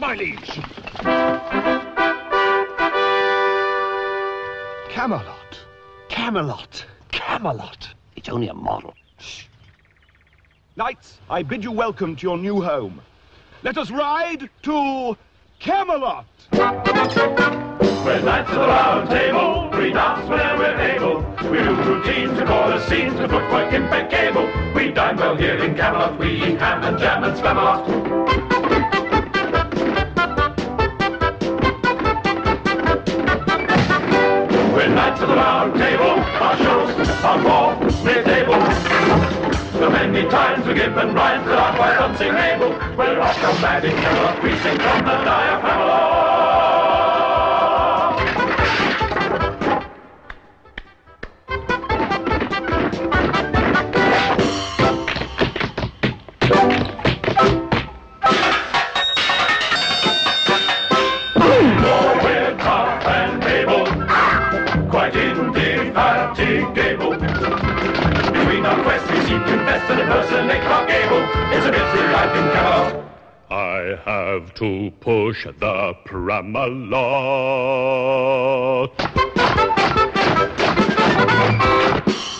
my liege. Camelot. Camelot. Camelot. It's only a model. Knights, I bid you welcome to your new home. Let us ride to Camelot. We're knights of the round table, we dance whenever we're able. We do routines, we call the scenes, the footwork impeccable. We dine well here in Camelot, we eat ham and jam and spam of the round table, our shows are more mid-table. The many times we give and rhymes that are quite unsingable. We're mad in Camelot, we sing from the diaphragm. Our quests, we seem to invest and impersonate Clark Gable. It's a busy life in Camelot. I have to push the Pramalot.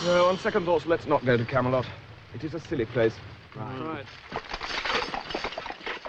No, on second thoughts, let's not go to Camelot. It is a silly place. Right.